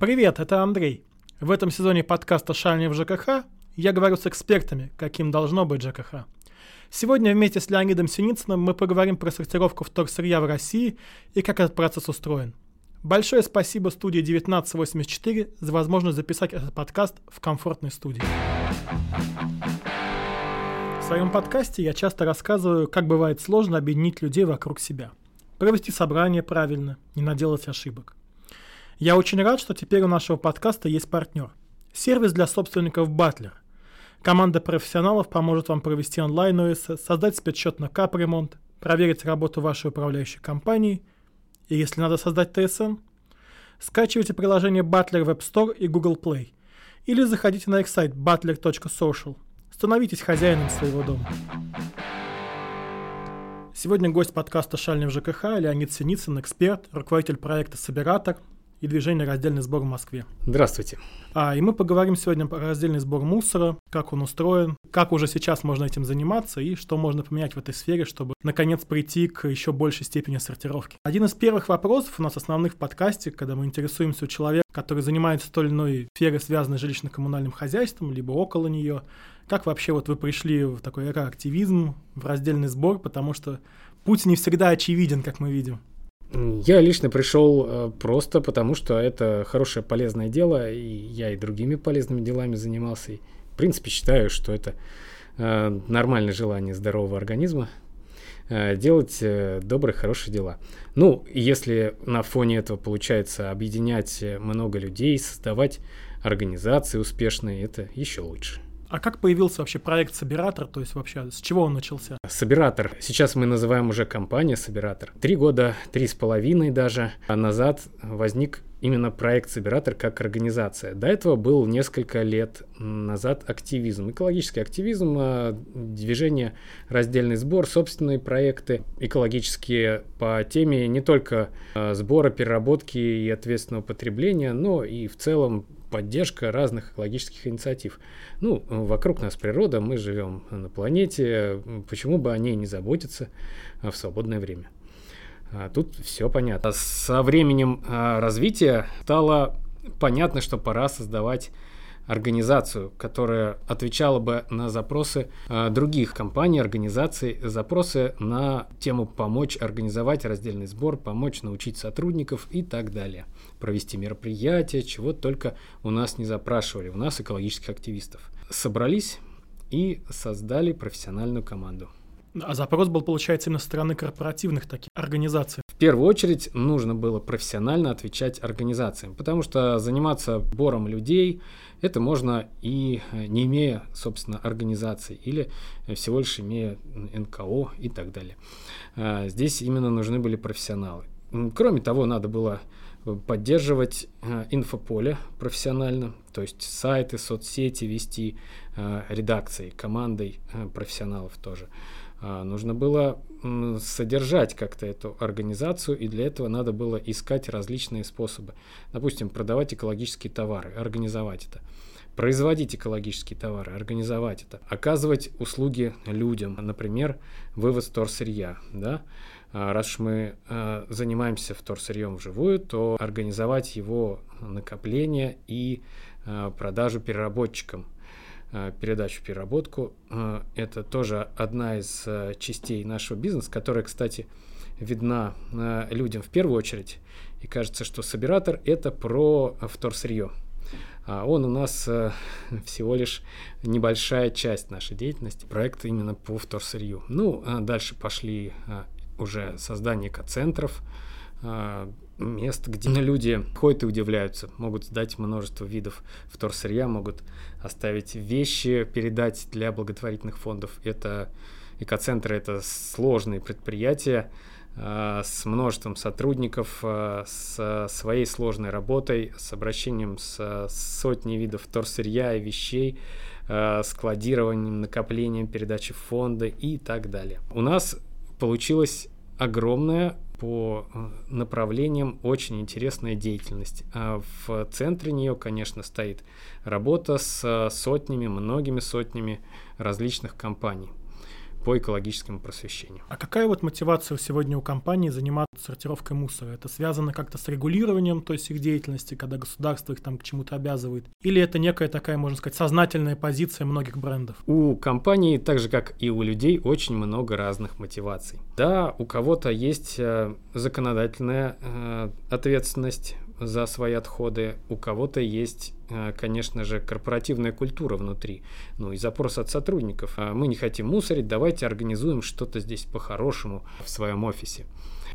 Привет, это Андрей. В этом сезоне подкаста «Шальни в ЖКХ» я говорю с экспертами, каким должно быть ЖКХ. Сегодня вместе с Леонидом Синицыным мы поговорим про сортировку вторсырья в России и как этот процесс устроен. Большое спасибо студии 1984 за возможность записать этот подкаст в комфортной студии. В своем подкасте я часто рассказываю, как бывает сложно объединить людей вокруг себя. Провести собрание правильно, не наделать ошибок. Я очень рад, что теперь у нашего подкаста есть партнер. Сервис для собственников Butler. Команда профессионалов поможет вам провести онлайн ОС, создать спецсчет на капремонт, проверить работу вашей управляющей компании – и если надо создать TSM, скачивайте приложение Butler в App Store и Google Play. Или заходите на их сайт butler.social. Становитесь хозяином своего дома. Сегодня гость подкаста «Шальный в ЖКХ» Леонид Синицын, эксперт, руководитель проекта «Собиратор», и движение «Раздельный сбор» в Москве. Здравствуйте. А, и мы поговорим сегодня про раздельный сбор мусора, как он устроен, как уже сейчас можно этим заниматься и что можно поменять в этой сфере, чтобы наконец прийти к еще большей степени сортировки. Один из первых вопросов у нас основных в подкасте, когда мы интересуемся у человека, который занимается той или иной сферой, связанной с жилищно-коммунальным хозяйством, либо около нее, как вообще вот вы пришли в такой активизм, в раздельный сбор, потому что путь не всегда очевиден, как мы видим. Я лично пришел э, просто потому, что это хорошее полезное дело, и я и другими полезными делами занимался. И, в принципе, считаю, что это э, нормальное желание здорового организма э, делать добрые, хорошие дела. Ну, если на фоне этого получается объединять много людей, создавать организации успешные, это еще лучше. А как появился вообще проект Собиратор? То есть вообще с чего он начался? Собиратор. Сейчас мы называем уже компания Собиратор. Три года, три с половиной даже назад возник именно проект Собиратор как организация. До этого был несколько лет назад активизм. Экологический активизм, а, движение «Раздельный сбор», собственные проекты экологические по теме не только а, сбора, переработки и ответственного потребления, но и в целом поддержка разных экологических инициатив. Ну, вокруг нас природа, мы живем на планете, почему бы о ней не заботиться в свободное время? А тут все понятно. Со временем а, развития стало понятно, что пора создавать организацию, которая отвечала бы на запросы э, других компаний, организаций, запросы на тему помочь организовать раздельный сбор, помочь научить сотрудников и так далее. Провести мероприятия, чего только у нас не запрашивали, у нас экологических активистов. Собрались и создали профессиональную команду. А запрос был, получается, именно со стороны корпоративных таких организаций. В первую очередь нужно было профессионально отвечать организациям, потому что заниматься бором людей это можно и э, не имея, собственно, организации или всего лишь имея НКО и так далее. А, здесь именно нужны были профессионалы. Кроме того, надо было поддерживать э, инфополе профессионально, то есть сайты, соцсети вести э, редакцией, командой профессионалов тоже. А, нужно было содержать как-то эту организацию, и для этого надо было искать различные способы. Допустим, продавать экологические товары, организовать это. Производить экологические товары, организовать это. Оказывать услуги людям, например, вывоз вторсырья. Да? А, раз уж мы э, занимаемся вторсырьем вживую, то организовать его накопление и продажу переработчикам – передачу, переработку. Э, это тоже одна из э, частей нашего бизнеса, которая, кстати, видна людям в первую очередь. И кажется, что собиратор – это про вторсырье. А он у нас всего лишь небольшая часть нашей деятельности, проект именно по вторсырью. Ну, а дальше пошли уже создание экоцентров, мест, где люди ходят и удивляются, могут сдать множество видов вторсырья, могут оставить вещи, передать для благотворительных фондов. Это экоцентры, это сложные предприятия э, с множеством сотрудников, э, с своей сложной работой, с обращением с сотней видов вторсырья и вещей, э, складированием, накоплением, передачей фонда и так далее. У нас получилось огромная по э, направлениям очень интересная деятельность. А в центре нее, конечно, стоит работа с сотнями, многими сотнями различных компаний. По экологическому просвещению. А какая вот мотивация сегодня у компании заниматься сортировкой мусора? Это связано как-то с регулированием, то есть их деятельности, когда государство их там к чему-то обязывает? Или это некая такая, можно сказать, сознательная позиция многих брендов? У компании, так же как и у людей, очень много разных мотиваций. Да, у кого-то есть э, законодательная э, ответственность за свои отходы, у кого-то есть, э, конечно же, корпоративная культура внутри, ну и запрос от сотрудников. А мы не хотим мусорить, давайте организуем что-то здесь по-хорошему в своем офисе.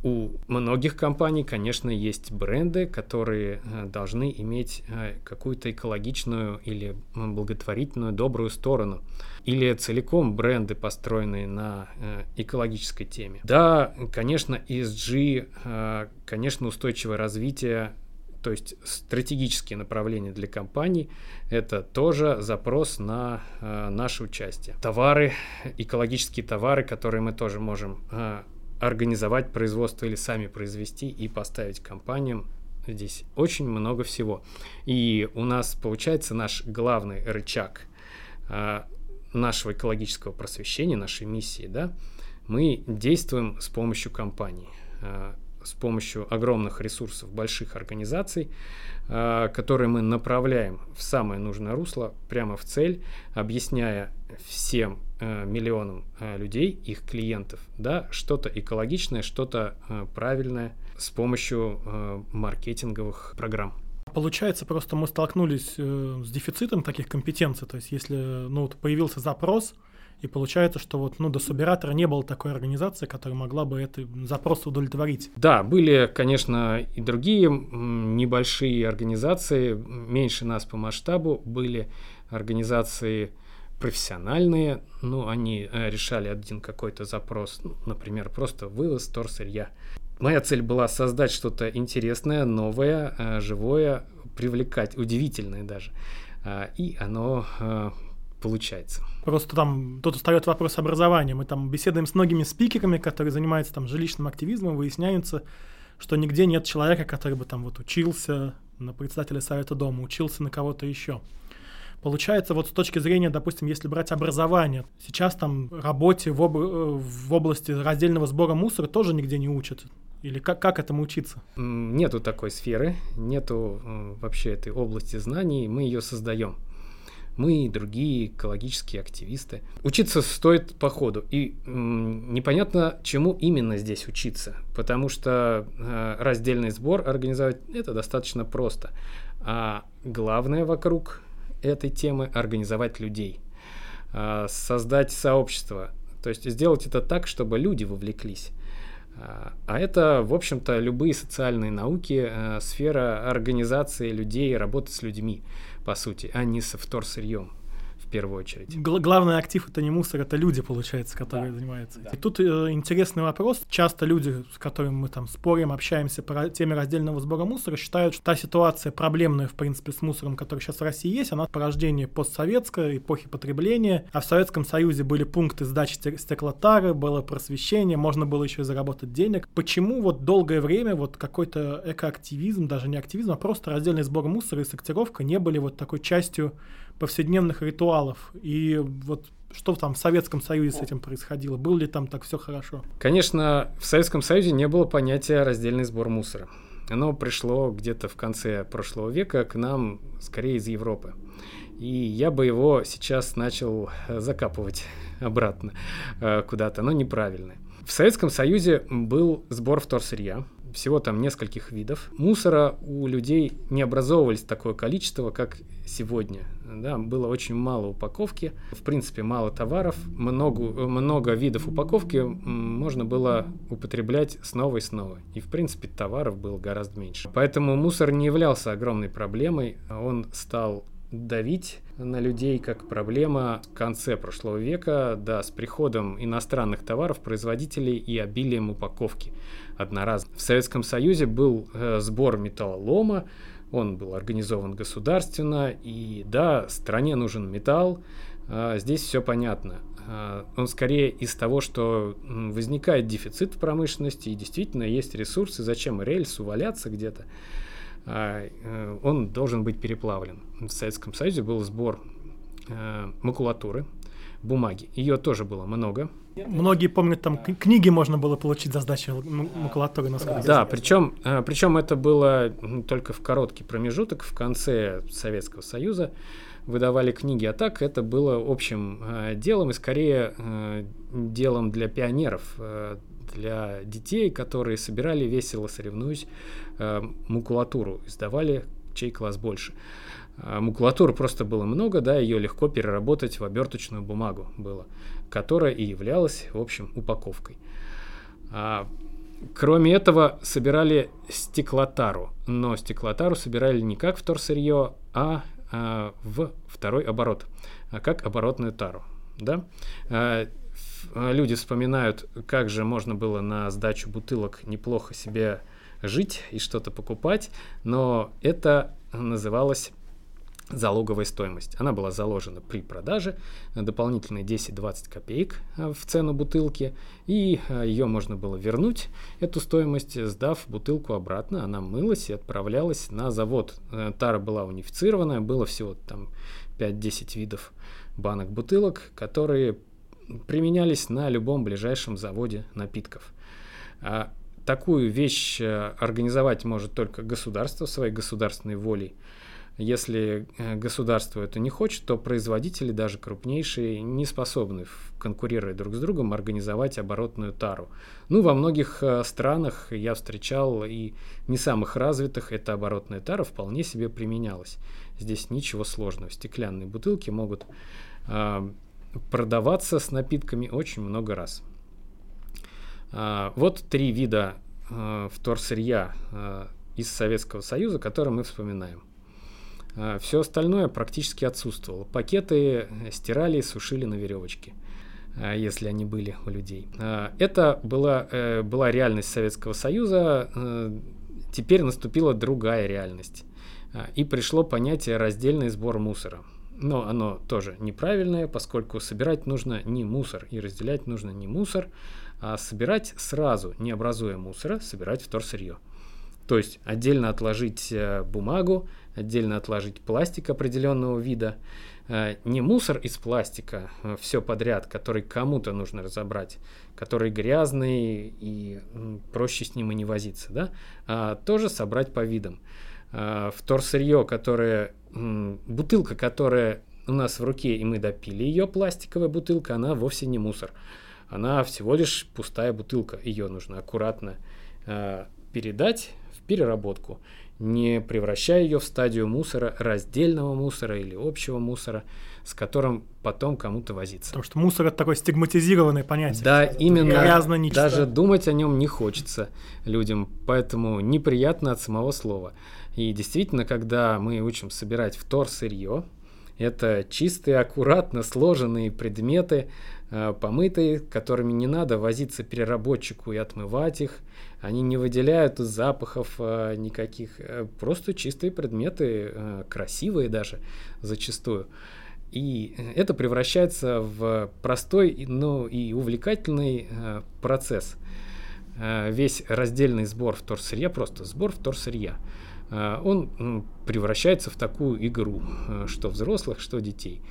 У многих компаний, конечно, есть бренды, которые э, должны иметь э, какую-то экологичную или благотворительную добрую сторону. Или целиком бренды, построенные на экологической теме. Да, конечно, ESG, конечно, устойчивое развитие то есть стратегические направления для компаний – это тоже запрос на э, наше участие. Товары, экологические товары, которые мы тоже можем э, организовать производство или сами произвести и поставить компаниям. Здесь очень много всего. И у нас получается наш главный рычаг э, нашего экологического просвещения, нашей миссии, да, мы действуем с помощью компаний, э, с помощью огромных ресурсов больших организаций, э, которые мы направляем в самое нужное русло, прямо в цель, объясняя всем э, миллионам э, людей, их клиентов, да, что-то экологичное, что-то э, правильное с помощью маркетинговых программ. Получается, просто мы столкнулись с дефицитом таких компетенций. То есть, если ну, вот появился запрос, и получается, что вот ну, до Субиратора не было такой организации, которая могла бы этот запрос удовлетворить. Да, были, конечно, и другие небольшие организации, меньше нас по масштабу, были организации профессиональные, ну, они э, решали один какой-то запрос, ну, например, просто вывоз торсырья. Моя цель была создать что-то интересное, новое, э, живое, привлекать, удивительное даже. А, и оно э, получается. Просто там тут встает вопрос образования. Мы там беседуем с многими спикерами, которые занимаются там жилищным активизмом, выясняется, что нигде нет человека, который бы там вот учился на председателя совета дома, учился на кого-то еще. Получается, вот с точки зрения, допустим, если брать образование, сейчас там работе в, об... в области раздельного сбора мусора тоже нигде не учат. Или как, как этому учиться? Нету такой сферы, нету вообще этой области знаний, мы ее создаем. Мы и другие экологические активисты. Учиться стоит по ходу. И м, непонятно, чему именно здесь учиться. Потому что э, раздельный сбор организовать это достаточно просто. А главное вокруг этой темы организовать людей, а, создать сообщество, то есть сделать это так, чтобы люди вовлеклись. А, а это, в общем-то, любые социальные науки, э, сфера организации людей, работы с людьми, по сути, а не со вторсырьем первую очередь. Гл- главный актив это не мусор, это люди, получается, которые да. занимаются. Да. И тут э, интересный вопрос. Часто люди, с которыми мы там спорим, общаемся по теме раздельного сбора мусора, считают, что та ситуация проблемная, в принципе, с мусором, которая сейчас в России есть, она порождение постсоветской эпохи потребления. А в Советском Союзе были пункты сдачи стеклотары, было просвещение, можно было еще и заработать денег. Почему вот долгое время вот какой-то экоактивизм, даже не активизм, а просто раздельный сбор мусора и сортировка не были вот такой частью повседневных ритуалов. И вот что там в Советском Союзе с этим происходило? Было ли там так все хорошо? Конечно, в Советском Союзе не было понятия раздельный сбор мусора. Оно пришло где-то в конце прошлого века к нам скорее из Европы. И я бы его сейчас начал закапывать обратно э, куда-то, но неправильно. В Советском Союзе был сбор вторсырья, всего там нескольких видов. Мусора у людей не образовывались такое количество, как сегодня. Да, было очень мало упаковки, в принципе, мало товаров, много, много видов упаковки можно было употреблять снова и снова. И, в принципе, товаров было гораздо меньше. Поэтому мусор не являлся огромной проблемой, он стал давить на людей как проблема в конце прошлого века, да, с приходом иностранных товаров, производителей и обилием упаковки одноразовой. В Советском Союзе был э, сбор металлолома, он был организован государственно, и да, стране нужен металл, а, здесь все понятно. Он скорее из того, что возникает дефицит в промышленности, и действительно есть ресурсы, зачем рельсу валяться где-то, э, он должен быть переплавлен. В Советском Союзе был сбор э, макулатуры, бумаги. Ее тоже было много. Многие помнят, там книги можно было получить за сдачу макулатуры, насколько Да, причем, э, причем это было только в короткий промежуток, в конце Советского Союза выдавали книги, а так это было общим э, делом и скорее э, делом для пионеров, э, для детей, которые собирали весело соревнуясь э, макулатуру, издавали чей класс больше. Э, макулатуры просто было много, да, ее легко переработать в оберточную бумагу было, которая и являлась, в общем, упаковкой. А, кроме этого, собирали стеклотару, но стеклотару собирали не как вторсырье, а а, в второй оборот, а как оборотную тару. Да? А, люди вспоминают, как же можно было на сдачу бутылок неплохо себе жить и что-то покупать, но это называлось залоговая стоимость. Она была заложена при продаже, дополнительные 10-20 копеек э, в цену бутылки, и э, ее можно было вернуть, эту стоимость, сдав бутылку обратно. Она мылась и отправлялась на завод. Э, тара была унифицированная, было всего там 5-10 видов банок бутылок, которые применялись на любом ближайшем заводе напитков. А такую вещь организовать может только государство своей государственной волей. Если э, государство это не хочет, то производители, даже крупнейшие, не способны, конкурируя друг с другом, организовать оборотную тару. Ну, во многих э, странах я встречал и не самых развитых эта оборотная тара вполне себе применялась. Здесь ничего сложного. Стеклянные бутылки могут э, продаваться с напитками очень много раз. Э, вот три вида э, вторсырья э, из Советского Союза, которые мы вспоминаем. А, Все остальное практически отсутствовало. Пакеты стирали и сушили на веревочке, а, если они были у людей. А, это была, э, была реальность Советского Союза. Э, теперь наступила другая реальность. И пришло понятие раздельный сбор мусора. Но оно тоже неправильное, поскольку собирать нужно не мусор и разделять нужно не мусор, а собирать сразу, не образуя мусора, собирать вторсырье. То есть отдельно отложить э, бумагу, отдельно отложить пластик определенного вида, э, не мусор из пластика, э, все подряд, который кому-то нужно разобрать, который грязный и проще с ним и не возиться, да, а тоже собрать по видам. Вторсырье, которое, бутылка, которая у нас в руке, и мы допили ее, пластиковая бутылка, она вовсе не мусор. Она всего лишь пустая бутылка. Ее нужно аккуратно передать переработку, не превращая ее в стадию мусора, раздельного мусора или общего мусора, с которым потом кому-то возиться. Потому что мусор это такое стигматизированное понятие. Да, именно. Грязно, Даже думать о нем не хочется людям, поэтому неприятно от самого слова. И действительно, когда мы учим собирать втор-сырье, это чистые, аккуратно сложенные предметы, э, помытые, которыми не надо возиться переработчику и отмывать их, они не выделяют запахов э, никаких, э, просто чистые предметы, красивые даже зачастую. И это превращается в простой, но и увлекательный э, процесс. Э, весь раздельный сбор вторсырья, просто сбор вторсырья, э, он превращается в такую игру, э, что взрослых, что детей.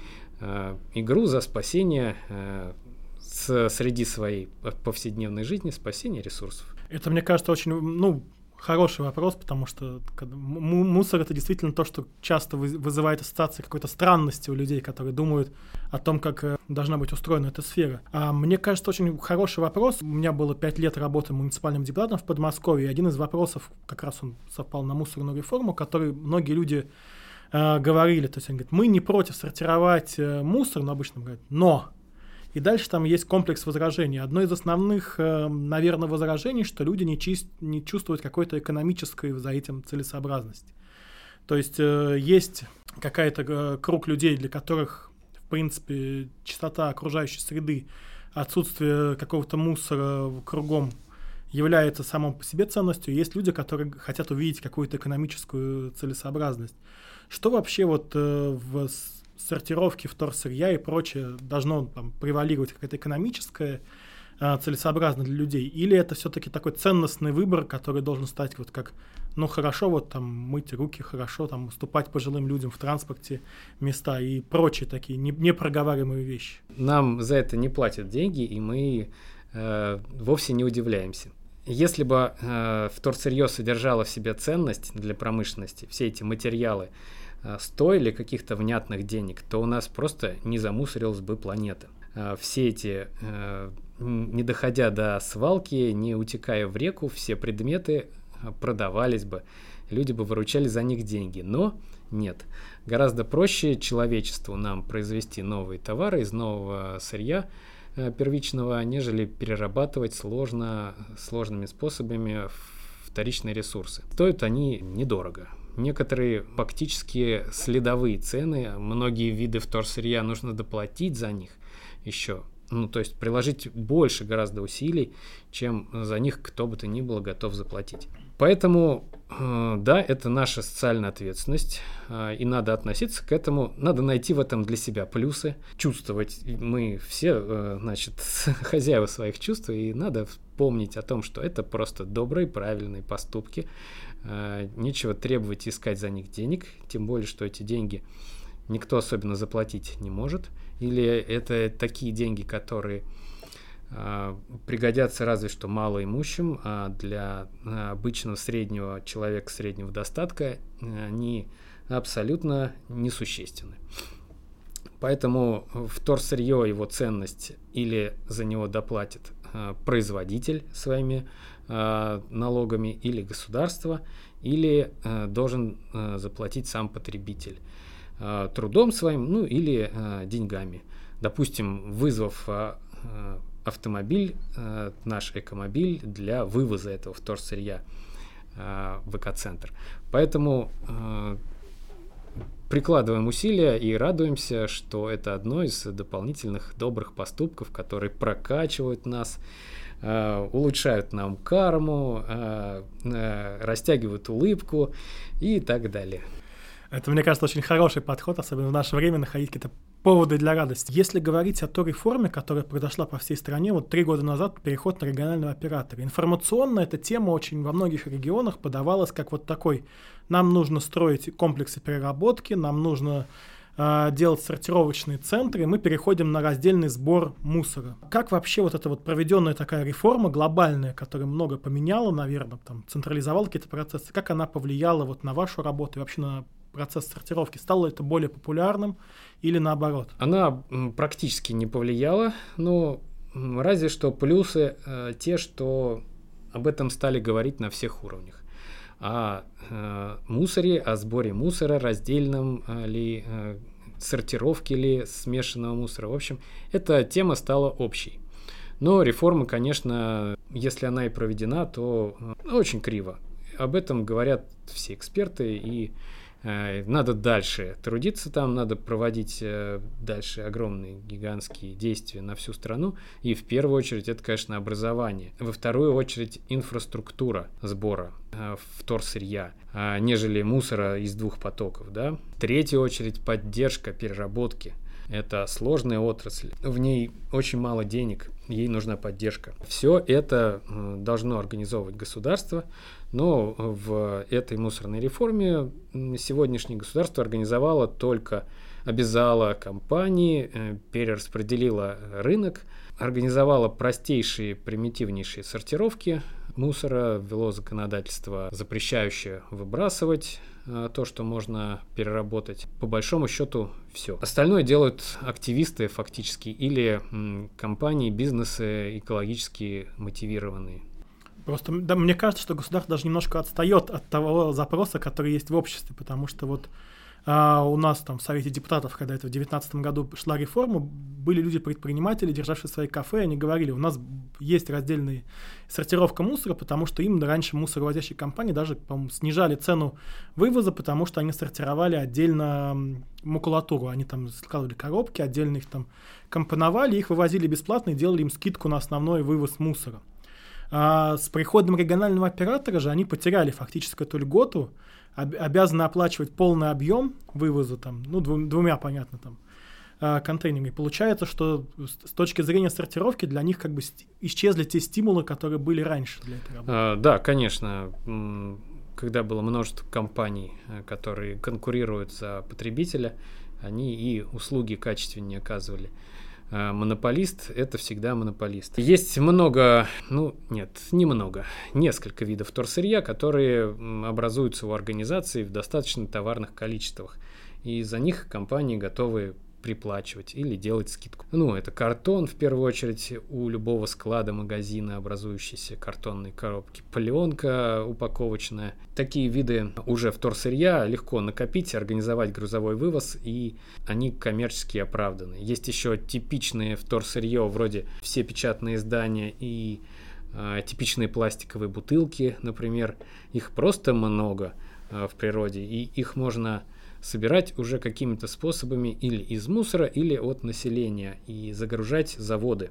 Э, игру за спасение э, с, среди своей повседневной жизни, спасение ресурсов. Это, мне кажется, очень, ну, хороший вопрос, потому что мусор это действительно то, что часто вызывает ассоциации какой-то странности у людей, которые думают о том, как э, должна быть устроена эта сфера. А мне кажется, очень хороший вопрос. У меня было пять лет работы муниципальным депутатом в Подмосковье, и один из вопросов, как раз он совпал на мусорную реформу, который многие люди э, говорили, то есть они говорят, мы не против сортировать э, мусор, но обычно говорят, но и дальше там есть комплекс возражений. Одно из основных, э, наверное, возражений, что люди не, чист, не чувствуют какой-то экономической за этим целесообразности. То есть э, есть какая-то э, круг людей, для которых, в принципе, чистота окружающей среды, отсутствие какого-то мусора кругом является само по себе ценностью. Есть люди, которые хотят увидеть какую-то экономическую целесообразность. Что вообще вот в сортировки вторсырья и прочее должно там, превалировать какая-то экономическая э, целесообразно для людей, или это все-таки такой ценностный выбор, который должен стать вот как, ну хорошо, вот там мыть руки, хорошо там уступать пожилым людям в транспорте места и прочие такие не, непроговариваемые вещи. Нам за это не платят деньги, и мы э, вовсе не удивляемся. Если бы э, вторсырье содержало в себе ценность для промышленности, все эти материалы стоили каких-то внятных денег, то у нас просто не замусорилась бы планета. Э, все эти, э, не доходя до свалки, не утекая в реку, все предметы э, продавались бы, люди бы выручали за них деньги. Но нет. Гораздо проще человечеству нам произвести новые товары из нового сырья, Э, первичного, нежели перерабатывать сложно, сложными способами вторичные ресурсы. Стоят они недорого. Некоторые фактически следовые цены, многие виды вторсырья нужно доплатить за них еще. Ну, то есть приложить больше гораздо усилий, чем за них кто бы то ни было готов заплатить. Поэтому Э, да, это наша социальная ответственность, э, и надо относиться к этому, надо найти в этом для себя плюсы, чувствовать, мы все, э, значит, хозяева своих чувств, и надо помнить о том, что это просто добрые, правильные поступки, нечего требовать искать за них денег, тем более, что эти деньги никто особенно заплатить не может, или это такие деньги, которые а, пригодятся разве что малоимущим, а для а, обычного среднего человека среднего достатка э, они абсолютно несущественны. Поэтому вторсырье, его ценность или за него доплатит производитель своими налогами или государство, или должен заплатить сам потребитель трудом своим, ну или деньгами. Допустим, вызвав автомобиль, э, наш экомобиль для вывоза этого вторсырья э, в экоцентр. Поэтому э, прикладываем усилия и радуемся, что это одно из дополнительных добрых поступков, которые прокачивают нас, э, улучшают нам карму, э, э, растягивают улыбку и так далее. Это, мне кажется, очень хороший подход, особенно в наше время находить какие-то поводы для радости. Если говорить о той реформе, которая произошла по всей стране, вот три года назад переход на регионального оператора. Информационно эта тема очень во многих регионах подавалась как вот такой, нам нужно строить комплексы переработки, нам нужно э, делать сортировочные центры, мы переходим на раздельный сбор мусора. Как вообще вот эта вот проведенная такая реформа глобальная, которая много поменяла, наверное, там, централизовала какие-то процессы, как она повлияла вот на вашу работу и вообще на процесс сортировки? Стало это более популярным или наоборот? Она практически не повлияла, но разве что плюсы э, те, что об этом стали говорить на всех уровнях. О э, мусоре, о сборе мусора, раздельном э, ли, э, сортировке ли смешанного мусора. В общем, эта тема стала общей. Но реформа, конечно, если она и проведена, то очень криво. Об этом говорят все эксперты, и надо дальше трудиться там, надо проводить э, дальше огромные гигантские действия на всю страну. И в первую очередь это, конечно, образование. Во вторую очередь инфраструктура сбора э, вторсырья, нежели мусора из двух потоков. Да? В третью очередь поддержка переработки. Это сложная отрасль, в ней очень мало денег, ей нужна поддержка. Все это должно организовывать государство, но в этой мусорной реформе сегодняшнее государство организовало только обязало компании, э, перераспределило рынок, организовало простейшие, примитивнейшие сортировки мусора, ввело законодательство, запрещающее выбрасывать э, то, что можно переработать. По большому счету все. Остальное делают активисты фактически или компании, бизнесы экологически мотивированные. Просто да, мне кажется, что государство даже немножко отстает от того запроса, который есть в обществе, потому что вот а, у нас там в Совете депутатов, когда это в 2019 году шла реформа, были люди-предприниматели, державшие свои кафе, они говорили, у нас есть раздельная сортировка мусора, потому что им раньше мусоровозящие компании даже, по-моему, снижали цену вывоза, потому что они сортировали отдельно макулатуру, они там складывали коробки, отдельно их там компоновали, их вывозили бесплатно и делали им скидку на основной вывоз мусора. А с приходом регионального оператора же они потеряли фактически эту льготу, об, обязаны оплачивать полный объем вывоза, там, ну, двум, двумя, понятно, там, э, контейнерами. Получается, что с точки зрения сортировки для них как бы исчезли те стимулы, которые были раньше для этой работы. А, да, конечно. Когда было множество компаний, э, которые конкурируют за потребителя, они и услуги качественнее оказывали. А монополист – это всегда монополист. Есть много, ну нет, немного, несколько видов вторсырья, которые образуются у организаций в достаточно товарных количествах. И за них компании готовы приплачивать или делать скидку. Ну, это картон, в первую очередь, у любого склада магазина, образующейся картонной коробки. Пленка упаковочная. Такие виды уже вторсырья легко накопить, организовать грузовой вывоз, и они коммерчески оправданы. Есть еще типичные вторсырье, вроде все печатные издания и э, типичные пластиковые бутылки, например. Их просто много э, в природе, и их можно собирать уже какими-то способами или из мусора, или от населения и загружать заводы.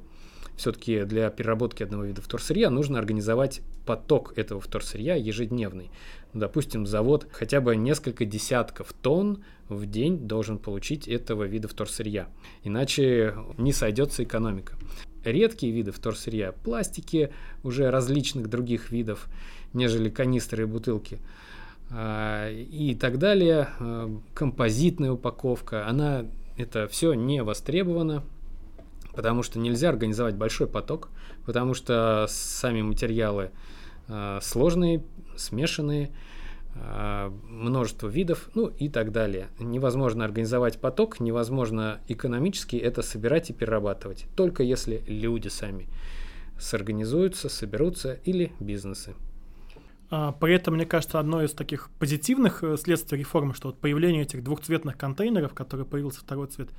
Все-таки для переработки одного вида вторсырья нужно организовать поток этого вторсырья ежедневный. Допустим, завод хотя бы несколько десятков тонн в день должен получить этого вида вторсырья. Иначе не сойдется экономика. Редкие виды вторсырья, пластики уже различных других видов, нежели канистры и бутылки – и так далее. А, композитная упаковка, она это все не востребовано, потому что нельзя организовать большой поток, потому что сами материалы а, сложные, смешанные, множество видов, ну и так далее. Невозможно организовать поток, невозможно экономически это собирать и перерабатывать, только если люди сами сорганизуются, соберутся или бизнесы. А, при этом, мне кажется, одно из таких позитивных э, следствий реформы, что вот появление этих двухцветных контейнеров, которые появился второй цвет,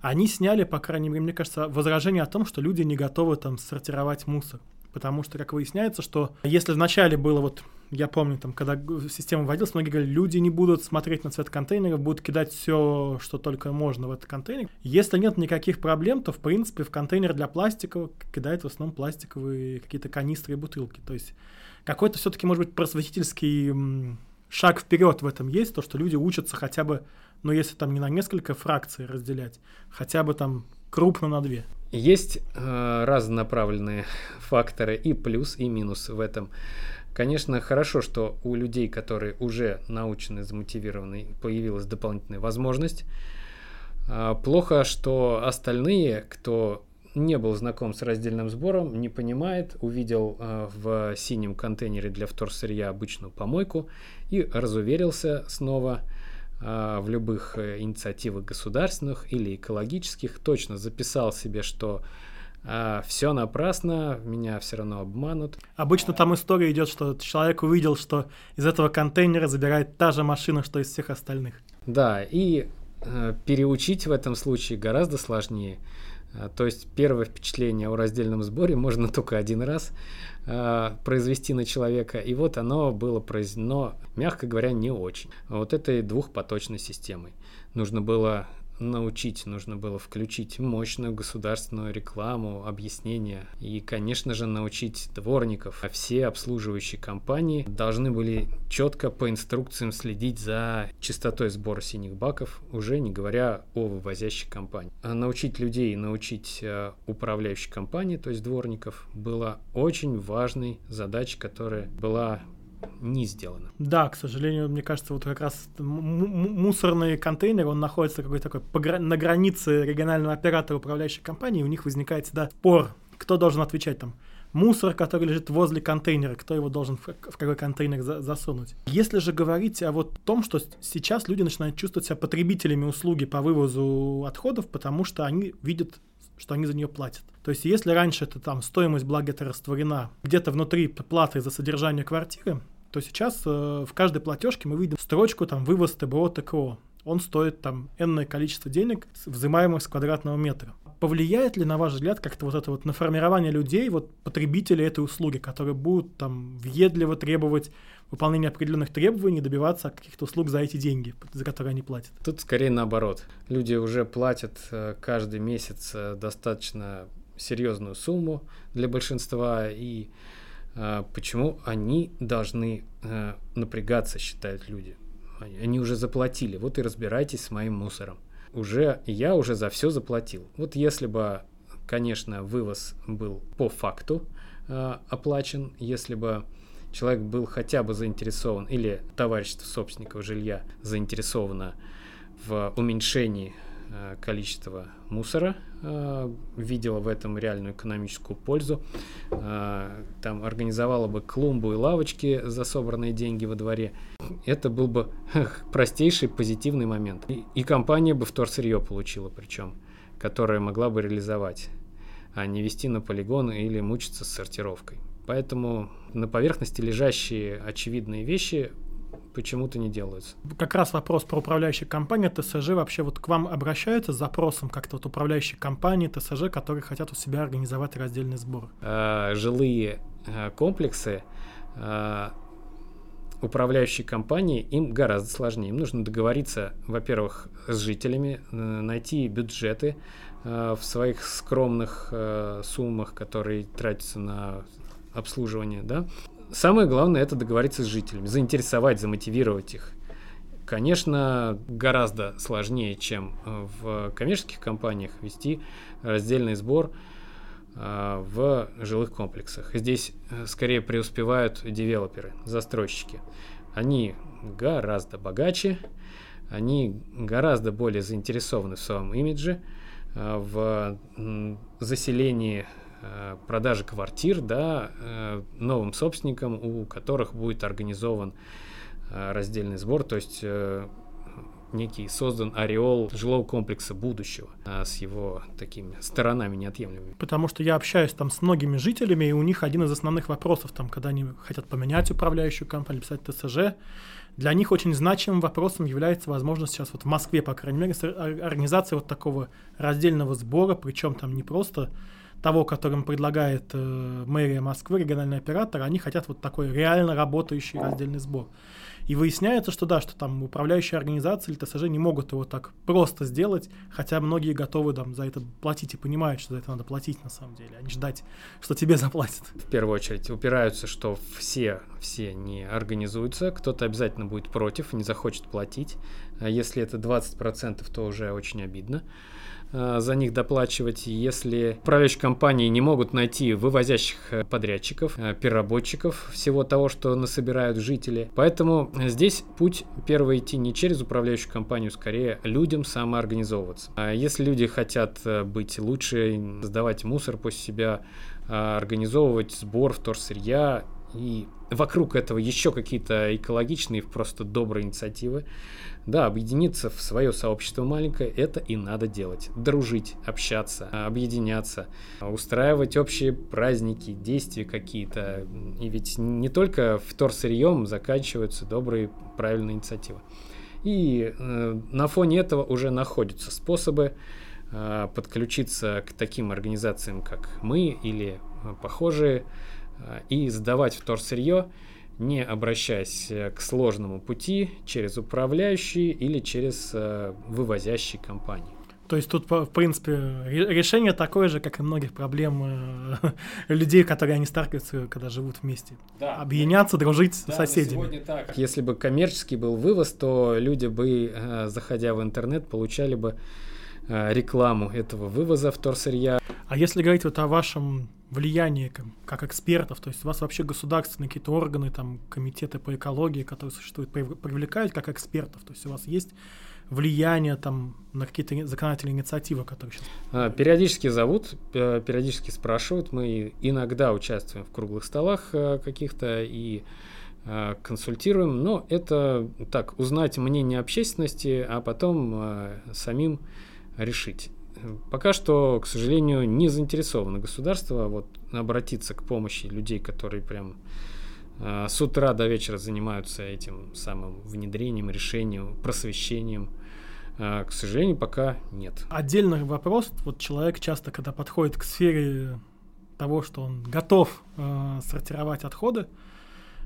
они сняли, по крайней мере, мне кажется, возражение о том, что люди не готовы там сортировать мусор. Потому что, как выясняется, что если вначале было вот, я помню, там, когда система вводилась, многие говорили, люди не будут смотреть на цвет контейнеров, будут кидать все, что только можно в этот контейнер. Если нет никаких проблем, то, в принципе, в контейнер для пластика кидают в основном пластиковые какие-то канистры и бутылки. То есть какой-то все-таки, может быть, просветительский шаг вперед в этом есть, то, что люди учатся хотя бы, ну, если там не на несколько фракций разделять, хотя бы там крупно на две. Есть э, разнонаправленные факторы и плюс, и минус в этом. Конечно, хорошо, что у людей, которые уже научены, замотивированы, появилась дополнительная возможность. Э, плохо, что остальные, кто не был знаком с раздельным сбором, не понимает, увидел э, в синем контейнере для вторсырья обычную помойку и разуверился снова э, в любых э, инициативах государственных или экологических, точно записал себе, что все напрасно, меня все равно обманут. Обычно там история идет, что человек увидел, что из этого контейнера забирает та же машина, что из всех остальных. Да, и переучить в этом случае гораздо сложнее. А, то есть первое впечатление о раздельном сборе можно только один раз э, произвести на человека, и вот оно было произведено, мягко говоря, не очень. Вот этой двухпоточной системой. Нужно было научить, нужно было включить мощную государственную рекламу, объяснения и, конечно же, научить дворников. А все обслуживающие компании должны были четко по инструкциям следить за частотой сбора синих баков, уже не говоря о вывозящей компании. А научить людей, научить э, управляющей компании, то есть дворников, было очень важной задачей, которая была не сделано. Да, к сожалению, мне кажется, вот как раз мусорный контейнер, он находится какой-то такой на границе регионального оператора управляющей компании, у них возникает всегда спор, кто должен отвечать там. Мусор, который лежит возле контейнера, кто его должен в, в какой контейнер за, засунуть. Если же говорить о вот том, что сейчас люди начинают чувствовать себя потребителями услуги по вывозу отходов, потому что они видят что они за нее платят. То есть если раньше это там стоимость блага это растворена где-то внутри платы за содержание квартиры, то сейчас э, в каждой платежке мы видим строчку там вывоз ТБО ТКО. Он стоит там энное количество денег, взимаемых с квадратного метра. Повлияет ли, на ваш взгляд, как-то вот это вот на формирование людей, вот потребителей этой услуги, которые будут там въедливо требовать выполнения определенных требований, добиваться каких-то услуг за эти деньги, за которые они платят? Тут скорее наоборот. Люди уже платят э, каждый месяц э, достаточно серьезную сумму для большинства, и э, почему они должны напрягаться, считают люди. Они уже заплатили, вот и разбирайтесь с моим мусором. уже я уже за все заплатил. Вот если бы, конечно, вывоз был по факту э, оплачен, если бы человек был хотя бы заинтересован, или товарищество собственников жилья заинтересовано в уменьшении э, количества мусора, э, видела в этом реальную экономическую пользу, э, там организовала бы клумбу и лавочки за собранные деньги во дворе, это был бы простейший позитивный момент. И, и компания бы вторсырье получила причем, которая могла бы реализовать, а не вести на полигон или мучиться с сортировкой. Поэтому на поверхности лежащие очевидные вещи почему-то не делаются. Как раз вопрос про управляющие компании ТСЖ вообще вот к вам обращаются с запросом как-то вот управляющие компании ТСЖ, которые хотят у себя организовать раздельный сбор? А, жилые а, комплексы а, управляющие компании им гораздо сложнее. Им нужно договориться, во-первых, с жителями, э, найти бюджеты в своих скромных суммах, которые тратятся на обслуживание, да, Самое главное это договориться с жителями, заинтересовать, замотивировать их. Конечно, гораздо сложнее, чем э, в коммерческих компаниях вести раздельный сбор э, в жилых комплексах. Здесь э, скорее преуспевают девелоперы, застройщики. Они гораздо богаче, они гораздо более заинтересованы в своем имидже, в заселении продажи квартир да, э, новым собственникам, у которых будет организован э, раздельный сбор, то есть некий создан ореол жилого комплекса будущего с его такими сторонами неотъемлемыми. Потому что я общаюсь там с многими жителями, и у них один из основных вопросов, там, когда они хотят поменять управляющую компанию, писать ТСЖ, для них очень значимым вопросом является возможность сейчас вот в Москве, по крайней мере, организация вот такого раздельного сбора, причем там не просто того, которым предлагает э, мэрия Москвы, региональный оператор, они хотят вот такой реально работающий раздельный сбор. И выясняется, что да, что там управляющие организации или ТСЖ не могут его так просто сделать, хотя многие готовы там за это платить и понимают, что за это надо платить на самом деле, а не ждать, что тебе заплатят. В первую очередь упираются, что все, все не организуются, кто-то обязательно будет против, не захочет платить. А если это 20%, то уже очень обидно. Э, за них доплачивать, если управляющие компании не могут найти вывозящих э, подрядчиков, э, переработчиков всего того, что насобирают жители. Поэтому здесь путь первый идти не через управляющую компанию, скорее людям самоорганизовываться. А если люди хотят быть лучше, сдавать мусор после себя, организовывать сбор вторсырья и вокруг этого еще какие-то экологичные, просто добрые инициативы, да, объединиться в свое сообщество маленькое, это и надо делать. Дружить, общаться, объединяться, устраивать общие праздники, действия какие-то. И ведь не только вторсырьем заканчиваются добрые, правильные инициативы. И э, на фоне этого уже находятся способы э, подключиться к таким организациям, как мы или э, похожие, и сдавать вторсырье не обращаясь э, к сложному пути через управляющие или через э, вывозящие компании. То есть тут, в принципе, решение такое же, как и многих проблем э, людей, которые они сталкиваются, когда живут вместе. Да. Объединяться, дружить да, с соседями. Сегодня так. Если бы коммерческий был вывоз, то люди бы, заходя в интернет, получали бы рекламу этого вывоза вторсырья. А если говорить вот о вашем влияние как, как экспертов, то есть у вас вообще государственные какие-то органы, там, комитеты по экологии, которые существуют, привлекают как экспертов, то есть у вас есть влияние там на какие-то законодательные инициативы, которые сейчас... А, периодически зовут, периодически спрашивают, мы иногда участвуем в круглых столах э, каких-то и э, консультируем, но это так, узнать мнение общественности, а потом э, самим решить. Пока что, к сожалению, не заинтересовано государство вот, обратиться к помощи людей, которые прям э, с утра до вечера занимаются этим самым внедрением, решением, просвещением. Э, к сожалению, пока нет. Отдельный вопрос. Вот человек часто, когда подходит к сфере того, что он готов э, сортировать отходы,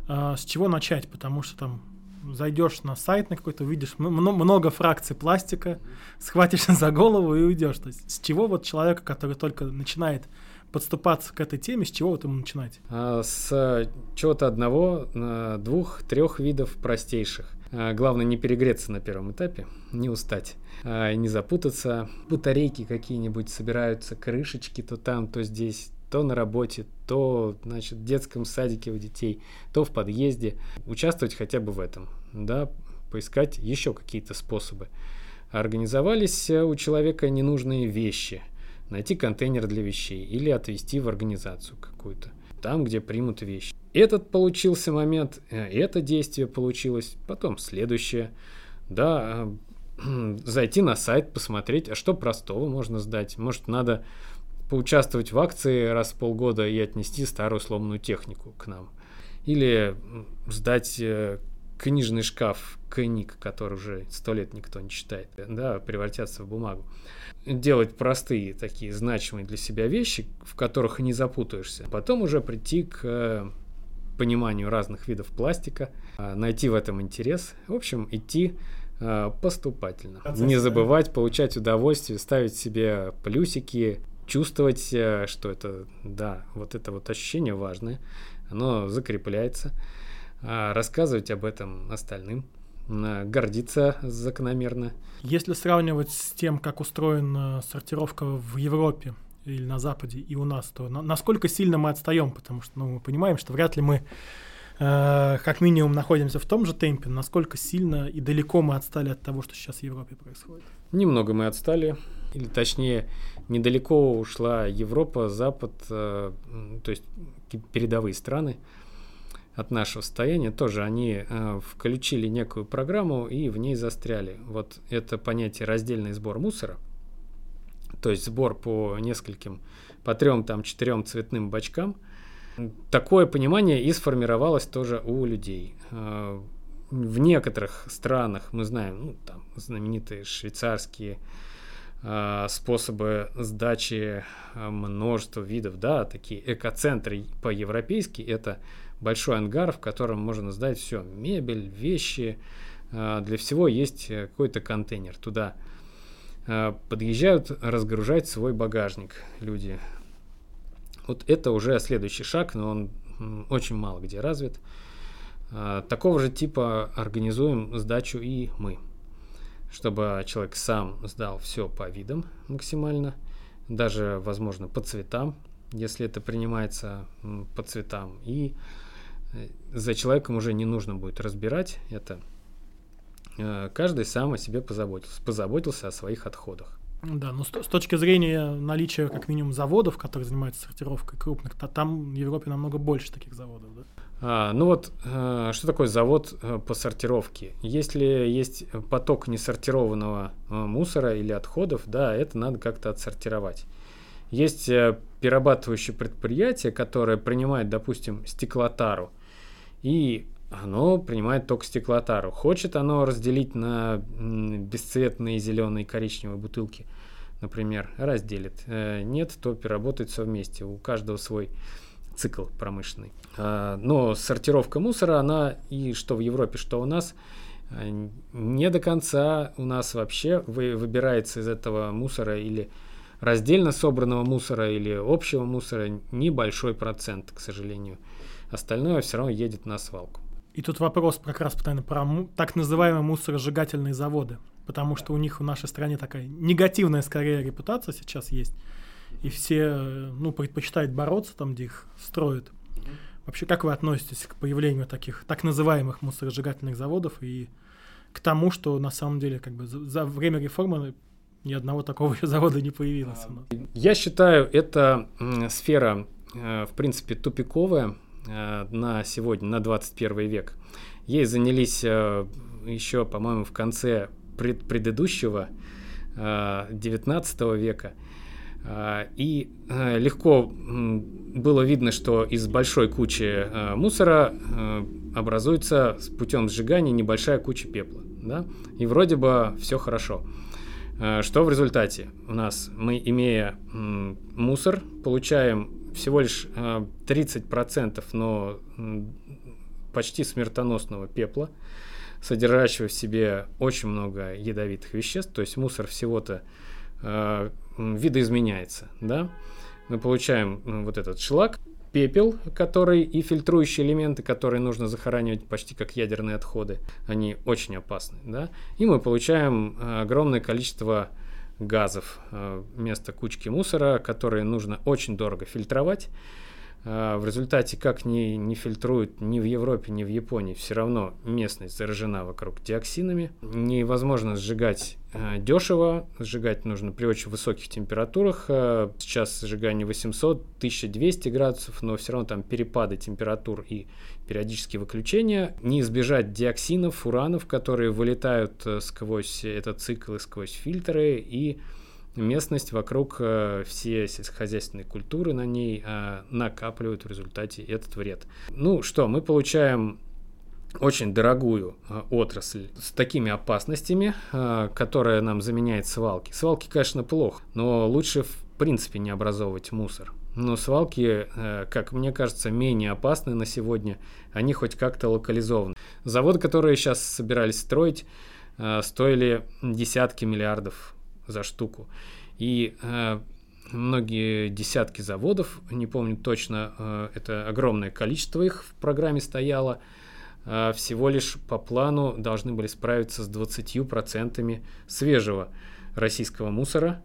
э, с чего начать? Потому что там зайдешь на сайт на какой-то, увидишь много фракций пластика, схватишься за голову и уйдешь. То есть с чего вот человека, который только начинает подступаться к этой теме, с чего вот ему начинать? А, с чего-то одного, двух, трех видов простейших. Главное не перегреться на первом этапе, не устать, не запутаться. Батарейки какие-нибудь собираются, крышечки то там, то здесь, то на работе, то значит, в детском садике у детей, то в подъезде. Участвовать хотя бы в этом, да, поискать еще какие-то способы. Организовались э, у человека ненужные вещи, найти контейнер для вещей или отвезти в организацию какую-то, там, где примут вещи. Этот получился момент, э, это действие получилось, потом следующее, да, э, зайти на сайт, посмотреть, а что простого можно сдать. Может, надо поучаствовать в акции раз в полгода и отнести старую сломанную технику к нам. Или сдать э, книжный шкаф книг, который уже сто лет никто не читает, да, превратятся в бумагу. Делать простые такие значимые для себя вещи, в которых не запутаешься. Потом уже прийти к э, пониманию разных видов пластика, э, найти в этом интерес. В общем, идти поступательно. Не забывать получать удовольствие, ставить себе плюсики, чувствовать, э, что это, да, вот это вот ощущение важное, оно закрепляется, а рассказывать об этом остальным, гордиться закономерно. Если сравнивать с тем, как устроена сортировка в Европе или на Западе и у нас, то насколько сильно мы отстаем, потому что ну, мы понимаем, что вряд ли мы э, как минимум находимся в том же темпе, насколько сильно и далеко мы отстали от того, что сейчас в Европе происходит. Немного мы отстали, или точнее недалеко ушла Европа, Запад, э, то есть передовые страны от нашего состояния, тоже они э, включили некую программу и в ней застряли. Вот это понятие раздельный сбор мусора, то есть сбор по нескольким, по трем, там, четырем цветным бачкам. Такое понимание и сформировалось тоже у людей. Э, в некоторых странах, мы знаем, ну, там знаменитые швейцарские способы сдачи а, множества видов, да, такие экоцентры по-европейски, это большой ангар, в котором можно сдать все, мебель, вещи, а, для всего есть какой-то контейнер. Туда подъезжают разгружать свой багажник люди. Вот это уже следующий шаг, но он очень мало где развит. Такого же типа организуем сдачу и мы чтобы человек сам сдал все по видам максимально, даже, возможно, по цветам, если это принимается по цветам. И э, за человеком уже не нужно будет разбирать это. Э, каждый сам о себе позаботился, позаботился о своих отходах. Да, но с, точки зрения наличия как минимум заводов, которые занимаются сортировкой крупных, то там в Европе намного больше таких заводов, да? А, ну вот, а, что такое завод а, по сортировке? Если есть поток несортированного а, мусора или отходов, да, это надо как-то отсортировать. Есть перерабатывающее предприятие, которое принимает, допустим, стеклотару, и оно принимает только стеклотару. Хочет оно разделить на бесцветные зеленые коричневые бутылки, например, разделит. Э, нет, то переработает все вместе. У каждого свой цикл промышленный. А, но сортировка мусора, она и что в Европе, что у нас, а, не до конца у нас вообще выбирается из этого мусора или раздельно собранного мусора или общего мусора небольшой процент, к сожалению. Остальное все равно едет на свалку. И тут вопрос как раз наверное, про так называемые мусоросжигательные заводы, потому что у них в нашей стране такая негативная скорее репутация сейчас есть и все, ну, предпочитают бороться там, где их строят. Вообще, как вы относитесь к появлению таких так называемых мусоросжигательных заводов и к тому, что на самом деле как бы за, за время реформы ни одного такого еще завода не появилось? Но... Я считаю, это сфера, э, в принципе, тупиковая э, на сегодня, на 21 век. Ей занялись э, еще, по-моему, в конце пред предыдущего 19 века. А, и э, легко было видно, что из большой кучи э, мусора э, образуется с путем сжигания небольшая куча пепла. Да? И вроде бы все хорошо. Что в результате? У нас мы, имея мусор, получаем всего лишь 30%, но почти смертоносного пепла, содержащего в себе очень много ядовитых веществ. То есть мусор всего-то видоизменяется, да, мы получаем вот этот шлак, пепел, который и фильтрующие элементы, которые нужно захоранивать почти как ядерные отходы, они очень опасны, да, и мы получаем огромное количество газов вместо кучки мусора, которые нужно очень дорого фильтровать, в результате, как ни, не фильтруют ни в Европе, ни в Японии, все равно местность заражена вокруг диоксинами. Невозможно сжигать э, дешево, сжигать нужно при очень высоких температурах. Э, сейчас сжигание 800-1200 градусов, но все равно там перепады температур и периодические выключения. Не избежать диоксинов, фуранов, которые вылетают э, сквозь этот цикл и сквозь фильтры и местность вокруг э, все сельскохозяйственные культуры на ней э, накапливают в результате этот вред. Ну что, мы получаем очень дорогую э, отрасль с такими опасностями, э, которая нам заменяет свалки. Свалки, конечно, плохо, но лучше в принципе не образовывать мусор. Но свалки, как мне кажется, менее опасны на сегодня. Они хоть как-то локализованы. Заводы, которые сейчас собирались строить, стоили десятки миллиардов за штуку. И э, многие десятки заводов, не помню точно, э, это огромное количество их в программе стояло, э, всего лишь по плану должны были справиться с 20% свежего российского мусора,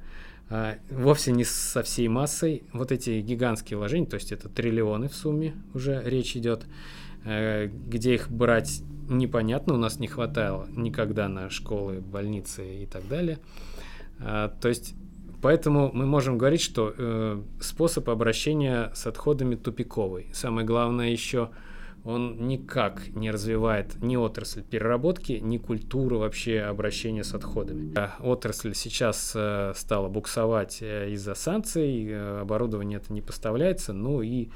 э, вовсе не со всей массой. Вот эти гигантские вложения, то есть это триллионы в сумме уже речь идет, э, где их брать непонятно, у нас не хватало никогда на школы, больницы и так далее. А, то есть Поэтому мы можем говорить, что э, способ обращения с отходами тупиковый. Самое главное еще, он никак не развивает ни отрасль переработки, ни культуру вообще обращения с отходами. А отрасль сейчас э, стала буксовать э, из-за санкций, оборудование это не поставляется, ну и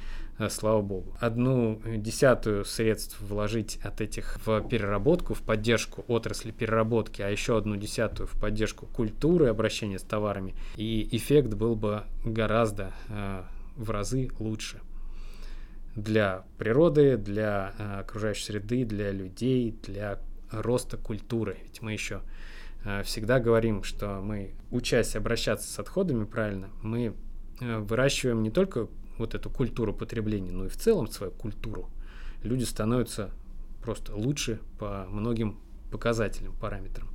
слава богу. Одну десятую средств вложить от этих в переработку, в поддержку отрасли переработки, а еще одну десятую в поддержку культуры обращения с товарами, и эффект был бы гораздо э, в разы лучше для природы, для э, окружающей среды, для людей, для роста культуры. Ведь мы еще э, всегда говорим, что мы, учась обращаться с отходами правильно, мы э, выращиваем не только вот эту культуру потребления, но и в целом свою культуру, люди становятся просто лучше по многим показателям, параметрам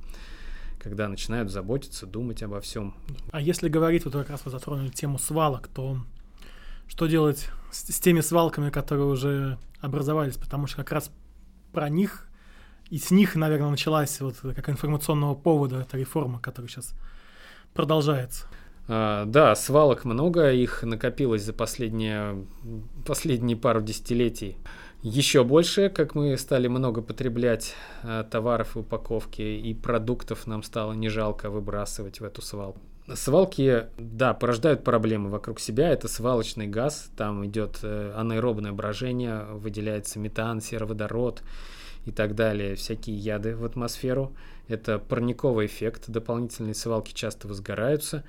когда начинают заботиться, думать обо всем. А если говорить, вот как раз вы затронули тему свалок, то что делать с, с теми свалками, которые уже образовались? Потому что как раз про них и с них, наверное, началась вот как информационного повода эта реформа, которая сейчас продолжается. А, да, свалок много, их накопилось за последние, последние пару десятилетий. Еще больше, как мы стали много потреблять а, товаров и упаковки, и продуктов нам стало не жалко выбрасывать в эту свалку. Свалки, да, порождают проблемы вокруг себя. Это свалочный газ, там идет э, анаэробное брожение, выделяется метан, сероводород и так далее, всякие яды в атмосферу. Это парниковый эффект, дополнительные свалки часто возгораются.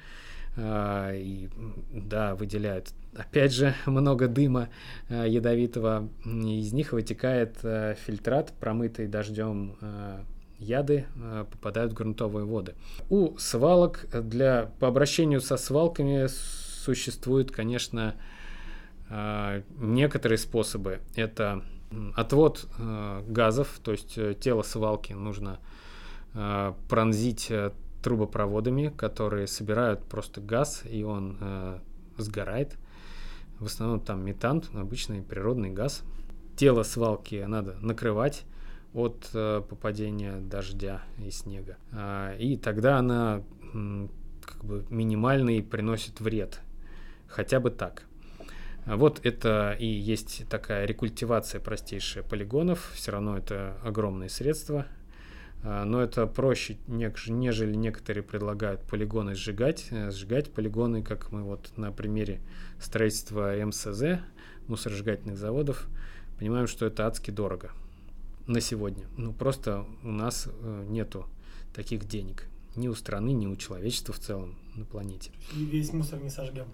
А, и да, выделяют опять же много дыма а, ядовитого. Из них вытекает а, фильтрат, промытый дождем яды попадают в грунтовые воды. У свалок для по обращению со свалками существуют, конечно, некоторые способы. Это отвод газов, то есть э, тело свалки нужно пронзить э, трубопроводами, которые собирают просто газ, и он э, сгорает. В основном там метан, обычный природный газ. Тело свалки надо накрывать от э, попадения дождя и снега. А, и тогда она как бы минимальный приносит вред. Хотя бы так. Вот это и есть такая рекультивация простейшая полигонов. Все равно это огромные средства, но это проще, нежели некоторые предлагают полигоны сжигать. Э, сжигать полигоны, как мы вот на примере строительства МСЗ, мусоросжигательных заводов, понимаем, что это адски дорого на сегодня. Ну, просто у нас э, нету таких денег. Ни у страны, ни у человечества в целом на планете. И весь мусор не сожгем.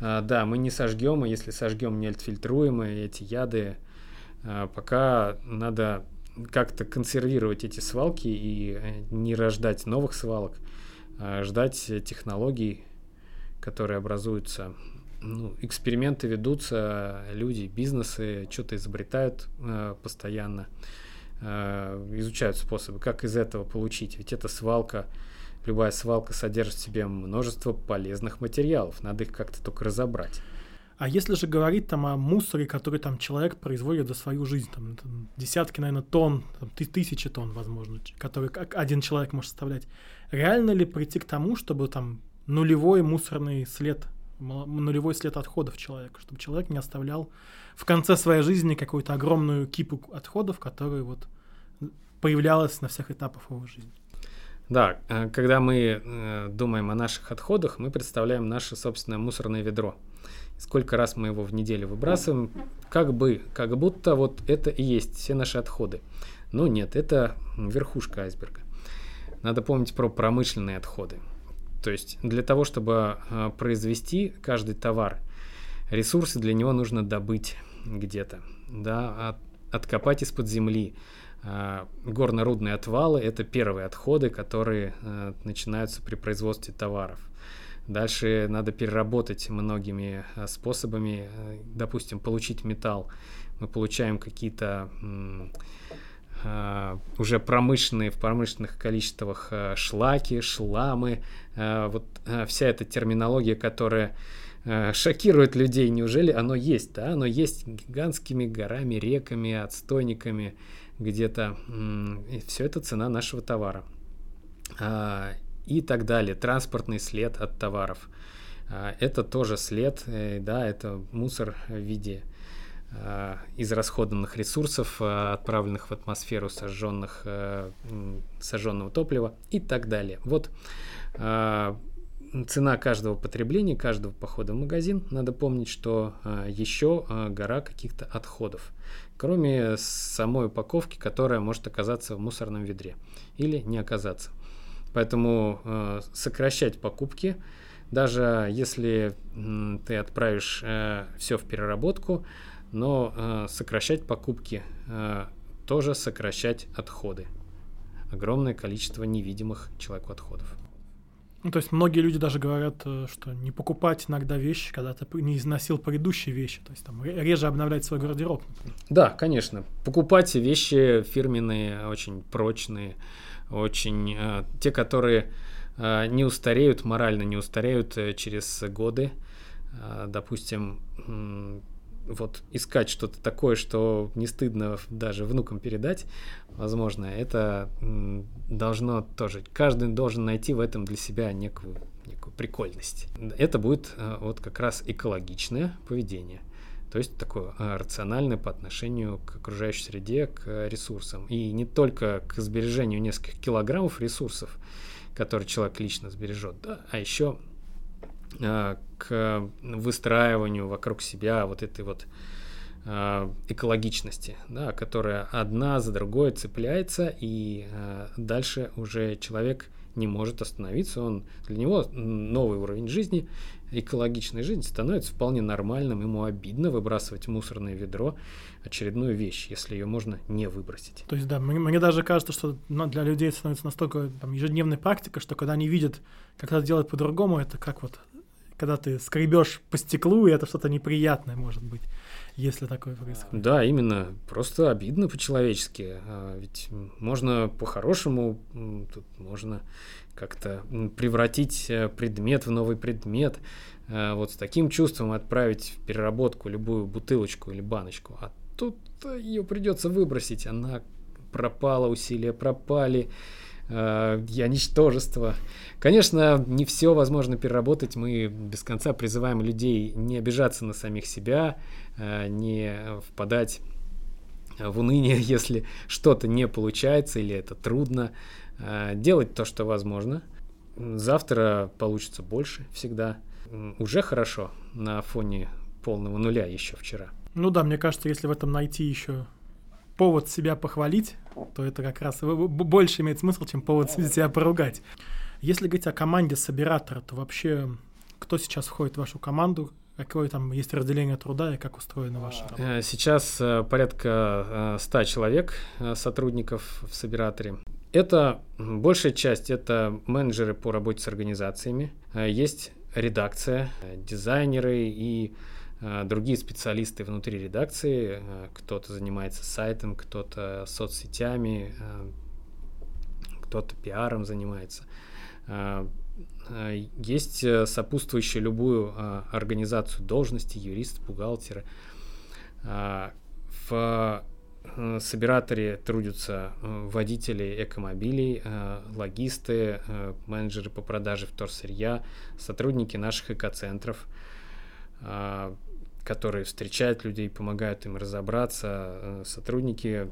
А, да, мы не сожгем, и если сожгем, не отфильтруем, и эти яды, а, пока надо как-то консервировать эти свалки и э, не рождать новых свалок, а ждать технологий, которые образуются ну, эксперименты ведутся, люди, бизнесы что-то изобретают э, постоянно, э, изучают способы, как из этого получить. Ведь это свалка, любая свалка содержит в себе множество полезных материалов, надо их как-то только разобрать. А если же говорить там о мусоре, который там человек производит за свою жизнь, там, там десятки, наверное, тонн, там, тысячи тонн, возможно, который один человек может составлять, реально ли прийти к тому, чтобы там нулевой мусорный след, нулевой след отходов человека, чтобы человек не оставлял в конце своей жизни какую-то огромную кипу отходов, которая вот появлялась на всех этапах его жизни? Да, э, когда мы э, думаем о наших отходах, мы представляем наше собственное мусорное ведро – сколько раз мы его в неделю выбрасываем, как бы, как будто вот это и есть все наши отходы. Но нет, это верхушка айсберга. Надо помнить про промышленные отходы. То есть для того, чтобы э, произвести каждый товар, ресурсы для него нужно добыть где-то, да, от, откопать из-под земли. Э, горно-рудные отвалы – это первые отходы, которые э, начинаются при производстве товаров. Дальше надо переработать многими э, способами, э, допустим, получить металл. Мы получаем какие-то Uh, уже промышленные, в промышленных количествах шлаки, шламы, вот вся эта терминология, которая шокирует людей, неужели оно есть, да, оно есть гигантскими горами, реками, отстойниками где-то, все это цена нашего товара и так далее. Транспортный след от товаров. А, это тоже след, э, да, это мусор в виде а, израсходованных ресурсов, а, отправленных в атмосферу сожженных, э, сожженного топлива и так далее. Вот цена каждого потребления, каждого похода в магазин. Надо помнить, что еще гора каких-то отходов, кроме самой упаковки, которая может оказаться в мусорном ведре или не оказаться. Поэтому э, сокращать покупки, даже если э, ты отправишь э, все в переработку, но э, сокращать покупки, э, тоже сокращать отходы. Огромное количество невидимых человеку отходов. Ну, то есть многие люди даже говорят, э, что не покупать иногда вещи, когда ты не износил предыдущие вещи, то есть там реже обновлять свой гардероб. Например. Да, конечно. Покупать вещи фирменные, очень прочные, очень э, те, которые э, не устареют, морально не устареют э, через годы. Допустим, вот искать что-то такое, что не стыдно даже внукам передать, возможно, это должно тоже, каждый должен найти в этом для себя некую, некую прикольность. Это будет вот как раз экологичное поведение. То есть такое а, рациональное по отношению к окружающей среде, к ресурсам. И не только к сбережению нескольких килограммов ресурсов, которые человек лично сбережет, да, а еще а, к выстраиванию вокруг себя вот этой вот а, экологичности, да, которая одна за другой цепляется, и дальше уже человек не может остановиться, он для него новый уровень жизни, экологичной жизни становится вполне нормальным, ему обидно выбрасывать мусорное ведро очередную вещь, если ее можно не выбросить. То есть, да, мне, мне даже кажется, что ну, для людей становится настолько там, ежедневной практикой, что когда они видят, как это делать по-другому, это как вот когда ты скребешь по стеклу, и это что-то неприятное может быть, если такое происходит. Да, именно. Просто обидно по-человечески. А ведь можно по-хорошему, тут можно как-то превратить э, предмет в новый предмет, э, вот с таким чувством отправить в переработку любую бутылочку или баночку. А тут ее придется выбросить, она пропала, усилия пропали, э, я ничтожество. Конечно, не все возможно переработать. Мы без конца призываем людей не обижаться на самих себя, не впадать в уныние, если что-то не получается или это трудно. Э, делать то, что возможно. Завтра получится больше всегда. Уже хорошо на фоне полного нуля еще вчера. Ну да, мне кажется, если в этом найти еще повод себя похвалить, то это как раз больше имеет смысл, чем повод себя поругать. Если говорить о команде собиратора, то вообще кто сейчас входит в вашу команду, какое там есть разделение труда и как устроена ваша работа? Э, сейчас э, порядка 100 человек сотрудников в собираторе. Это большая часть, это менеджеры по работе с организациями. Э, есть редакция, дизайнеры и другие специалисты внутри редакции. Кто-то занимается сайтом, кто-то соцсетями, кто-то пиаром занимается. Есть сопутствующие любую организацию должности, юристы, бухгалтеры. В Э, собираторе трудятся э, водители экомобилей, э, логисты, менеджеры по продаже вторсырья, сотрудники наших экоцентров, которые встречают людей, помогают им разобраться, сотрудники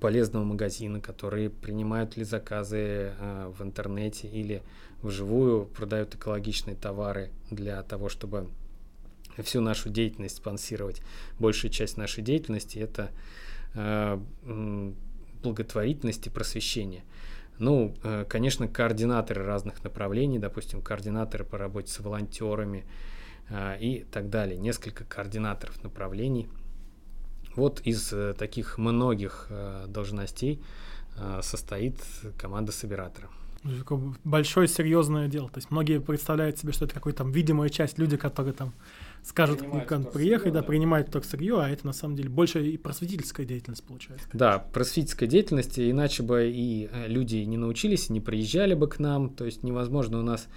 полезного магазина, которые принимают ли заказы в интернете или вживую продают экологичные товары для того, чтобы всю нашу деятельность спонсировать. Большая часть нашей деятельности это Э, благотворительности, просвещения. Ну, э, конечно, координаторы разных направлений, допустим, координаторы по работе с волонтерами э, и так далее. Несколько координаторов направлений. Вот из таких многих должностей состоит команда собиратора. Большое серьезное дело. То есть многие представляют себе, что это какая-то там видимая часть, люди, которые там скажут, как приехать, да, принимают только сырье, а это на самом деле больше и просветительская деятельность получается. Да, просветительская деятельность, иначе бы и э, люди не научились, не приезжали бы к нам, то есть невозможно у нас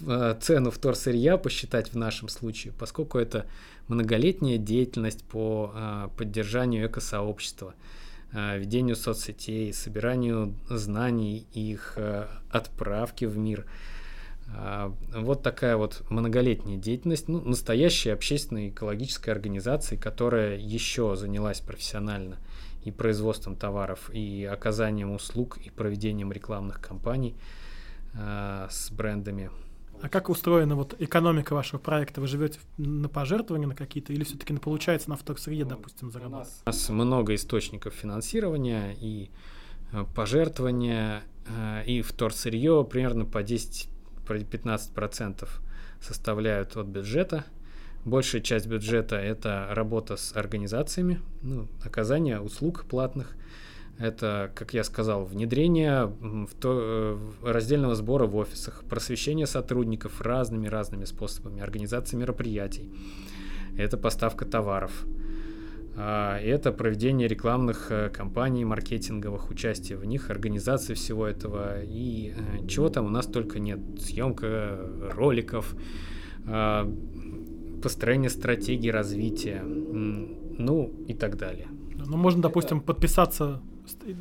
э, цену вторсырья посчитать в нашем случае, поскольку это многолетняя деятельность по э, поддержанию экосообщества ведению соцсетей, собиранию знаний, их отправки в мир – вот такая вот многолетняя деятельность, ну, настоящая общественная экологическая организация, которая еще занялась профессионально и производством товаров, и оказанием услуг, и проведением рекламных кампаний э, с брендами. А как устроена вот экономика вашего проекта? Вы живете на пожертвования на какие-то или все-таки на получается на вторсырье, допустим, заработать? У нас много источников финансирования и э, пожертвования, э, и вторсырье примерно по 10 15% составляют от бюджета. Большая часть бюджета – это работа с организациями, ну, оказание услуг платных. Это, как я сказал, внедрение в то, э, раздельного сбора в офисах, просвещение сотрудников разными-разными способами, организация мероприятий. Это поставка товаров – это проведение рекламных э, кампаний, маркетинговых, участие в них, организация всего этого и э, чего там у нас только нет. Съемка роликов, а, построение стратегии развития, ну и так далее. Ну, можно, допустим, подписаться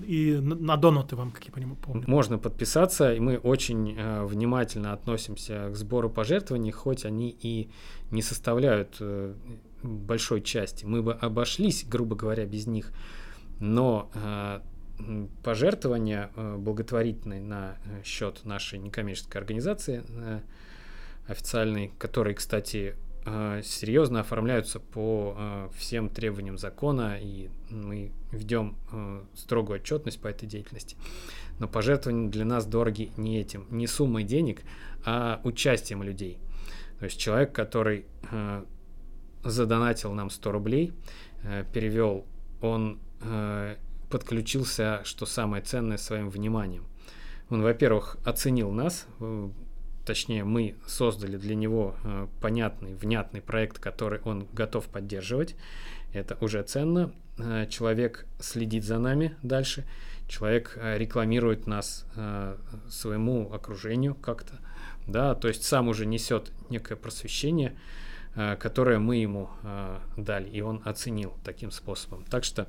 и на донаты вам, как я понимаю, помню. Можно подписаться, и мы очень э, внимательно относимся к сбору пожертвований, хоть они и не составляют э, большой части. Мы бы обошлись, грубо говоря, без них. Но э, пожертвования э, благотворительные на э, счет нашей некоммерческой организации официальной, которые, кстати, серьезно оформляются по всем требованиям закона, и мы ведем строгую отчетность по этой деятельности. Но пожертвования для нас дороги не этим, не суммой денег, а участием людей. То есть человек, который задонатил нам 100 рублей, э, перевел, он э, подключился, что самое ценное, своим вниманием. Он, во-первых, оценил нас, э, точнее, мы создали для него понятный, внятный проект, который он готов поддерживать. Это уже ценно. Человек следит за нами дальше, человек рекламирует нас своему окружению как-то, да, то есть сам уже несет некое просвещение, Э, которое мы ему э, дали, и он оценил таким способом. Так что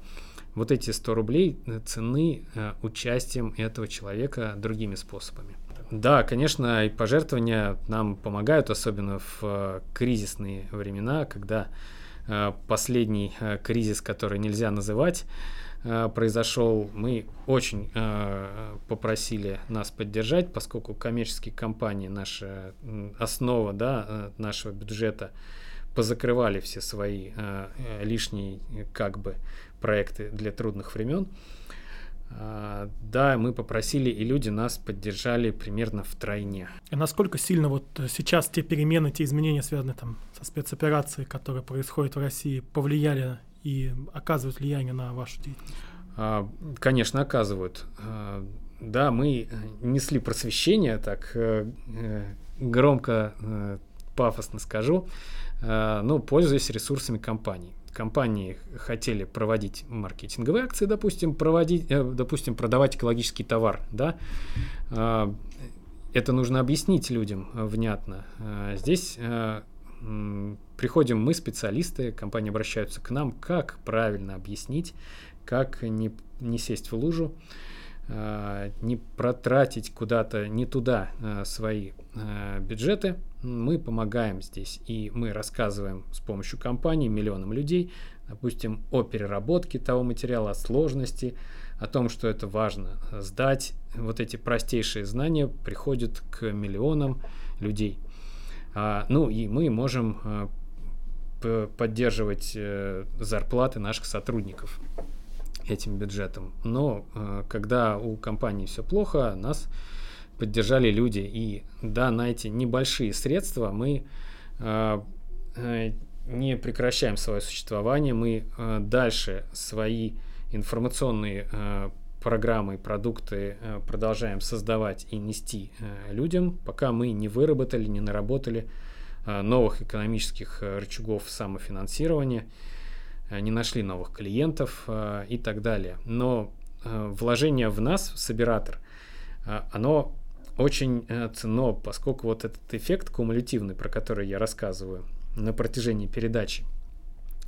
вот эти 100 рублей цены э, участием этого человека другими способами. Да, конечно, и пожертвования нам помогают, особенно в кризисные времена, когда последний кризис, который нельзя называть, произошел, мы очень попросили нас поддержать, поскольку коммерческие компании, наша основа да, нашего бюджета, позакрывали все свои э, э, лишние как бы проекты для трудных времен. Да, мы попросили, и люди нас поддержали примерно в тройне. И насколько сильно вот сейчас те перемены, те изменения, связанные там со спецоперацией, которые происходят в России, повлияли и оказывают влияние на вашу деятельность? Uh, конечно, оказывают. Uh, да, мы несли просвещение, так громко, пафосно скажу, ну, пользуясь ресурсами компаний компании хотели проводить маркетинговые акции, допустим, проводить, э, допустим, продавать экологический товар, да, э, это нужно объяснить людям э, внятно. Э, здесь э, приходим мы, специалисты, компании обращаются к нам, как правильно объяснить, как не, не сесть в лужу, э, не протратить куда-то не туда э, свои э, бюджеты, мы помогаем здесь, и мы рассказываем с помощью компании миллионам людей, допустим, о переработке того материала, о сложности, о том, что это важно сдать. Вот эти простейшие знания приходят к миллионам людей. А, ну и мы можем а, поддерживать а, зарплаты наших сотрудников этим бюджетом. Но а, когда у компании все плохо, нас поддержали люди. И да, на эти небольшие средства мы э, э, не прекращаем свое существование, мы э, дальше свои информационные программы, продукты э, продолжаем создавать и нести э, людям, пока мы не выработали, не наработали э, новых экономических рычагов самофинансирования, не нашли новых клиентов и так далее. Но вложение в нас, в Собиратор, оно очень ценно, поскольку вот этот эффект кумулятивный, про который я рассказываю на протяжении передачи,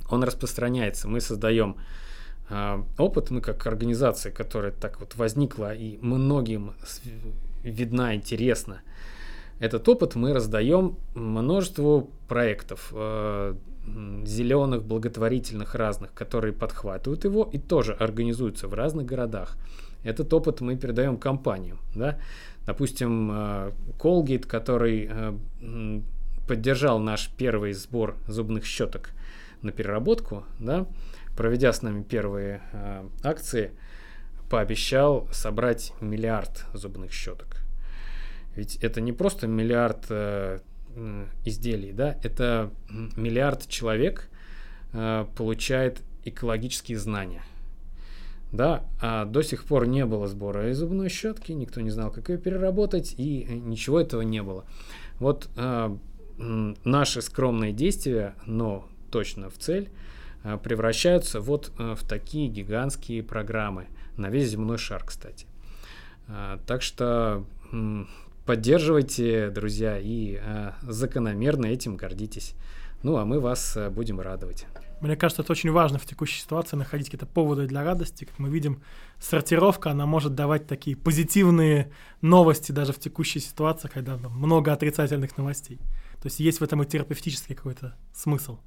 он распространяется. Мы создаем опыт, мы как организация, которая так вот возникла и многим видна, интересна, этот опыт мы раздаем множеству проектов, э, зеленых, благотворительных разных, которые подхватывают его и тоже организуются в разных городах. Этот опыт мы передаем компаниям. Да? Допустим, э, Colgate, который поддержал наш первый сбор зубных щеток на переработку, да, проведя с нами первые э, акции, пообещал собрать миллиард зубных щеток. Ведь это не просто миллиард э, изделий, да, это миллиард человек э, получает экологические знания – да, а до сих пор не было сбора из зубной щетки, никто не знал, как ее переработать, и ничего этого не было. Вот э, наши скромные действия, но точно в цель, э, превращаются вот э, в такие гигантские программы на весь земной шар, кстати. Э, так что э, поддерживайте, друзья, и э, закономерно этим гордитесь. Ну, а мы вас э, будем радовать. Мне кажется, это очень важно в текущей ситуации находить какие-то поводы для радости. Как мы видим, сортировка, она может давать такие позитивные новости даже в текущей ситуации, когда много отрицательных новостей. То есть есть в этом и терапевтический какой-то смысл.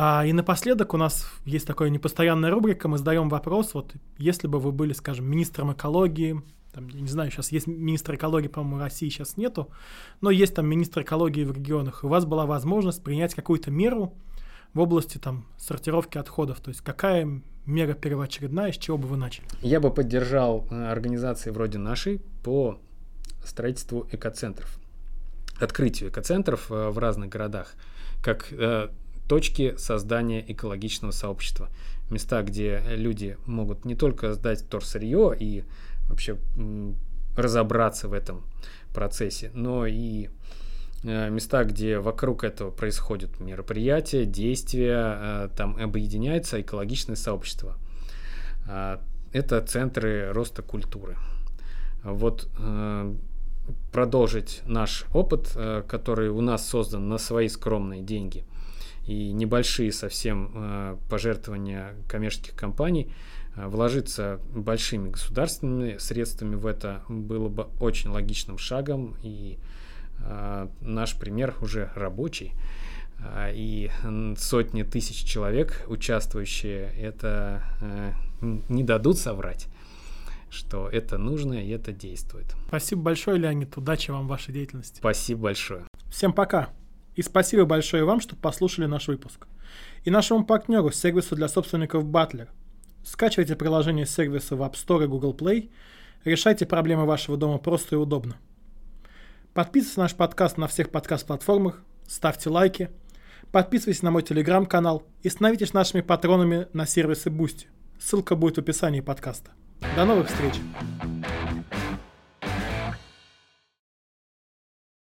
А, и напоследок у нас есть такая непостоянная рубрика, мы задаем вопрос, вот если бы вы были, скажем, министром экологии, там, я не знаю, сейчас есть министр экологии, по-моему, России сейчас нету, но есть там министр экологии в регионах, и у вас была возможность принять какую-то меру, в области там сортировки отходов? То есть какая мера первоочередная, с чего бы вы начали? Я бы поддержал э, организации вроде нашей по строительству экоцентров, открытию экоцентров э, в разных городах, как э, точки создания экологичного сообщества. Места, где люди могут не только сдать вторсырье и вообще разобраться в этом процессе, но и Э, места, где вокруг этого происходят мероприятия, действия, э, там объединяется экологичное сообщество. А, это центры роста культуры. Вот э, продолжить наш опыт, который у нас создан на свои скромные деньги и небольшие совсем пожертвования коммерческих компаний, вложиться большими государственными средствами в это было бы очень логичным шагом и а, наш пример уже рабочий, и сотни тысяч человек, участвующие, это э, не дадут соврать что это нужно и это действует. Спасибо большое, Леонид. Удачи вам в вашей деятельности. Спасибо большое. Всем пока. И спасибо большое вам, что послушали наш выпуск. И нашему партнеру, сервису для собственников Butler. Скачивайте приложение сервиса в App Store и Google Play. Решайте проблемы вашего дома просто и удобно. Подписывайтесь на наш подкаст на всех подкаст-платформах, ставьте лайки, подписывайтесь на мой телеграм-канал и становитесь нашими патронами на сервисе Boosty. Ссылка будет в описании подкаста. До новых встреч!